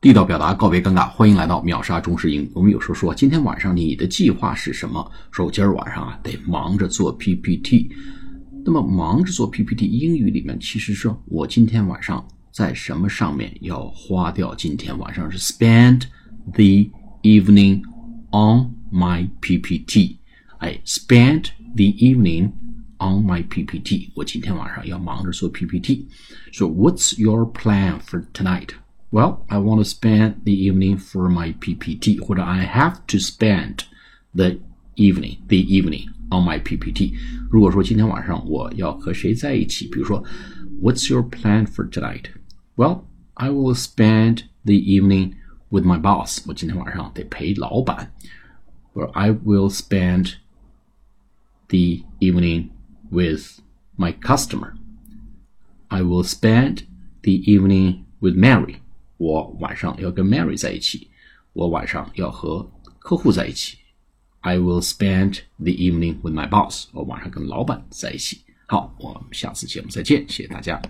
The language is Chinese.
地道表达，告别尴尬，欢迎来到秒杀中式英语。我们有时候说，今天晚上你的计划是什么？说我今儿晚上啊，得忙着做 PPT。那么忙着做 PPT，英语里面其实说我今天晚上在什么上面要花掉？今天晚上是 spend the evening on my PPT。哎，spend the evening on my PPT。我今天晚上要忙着做 PPT。So what's your plan for tonight？tonight？well, I want to spend the evening for my PPT，或者 I have to spend the evening the evening on my PPT。如果说今天晚上我要和谁在一起，比如说，What's your plan for tonight? Well, I will spend the evening with my boss。我今天晚上得陪老板。Or I will spend the evening with my customer. I will spend the evening with Mary. 我晚上要跟 Mary 在一起，我晚上要和客户在一起。I will spend the evening with my boss。我晚上跟老板在一起。好，我们下次节目再见，谢谢大家。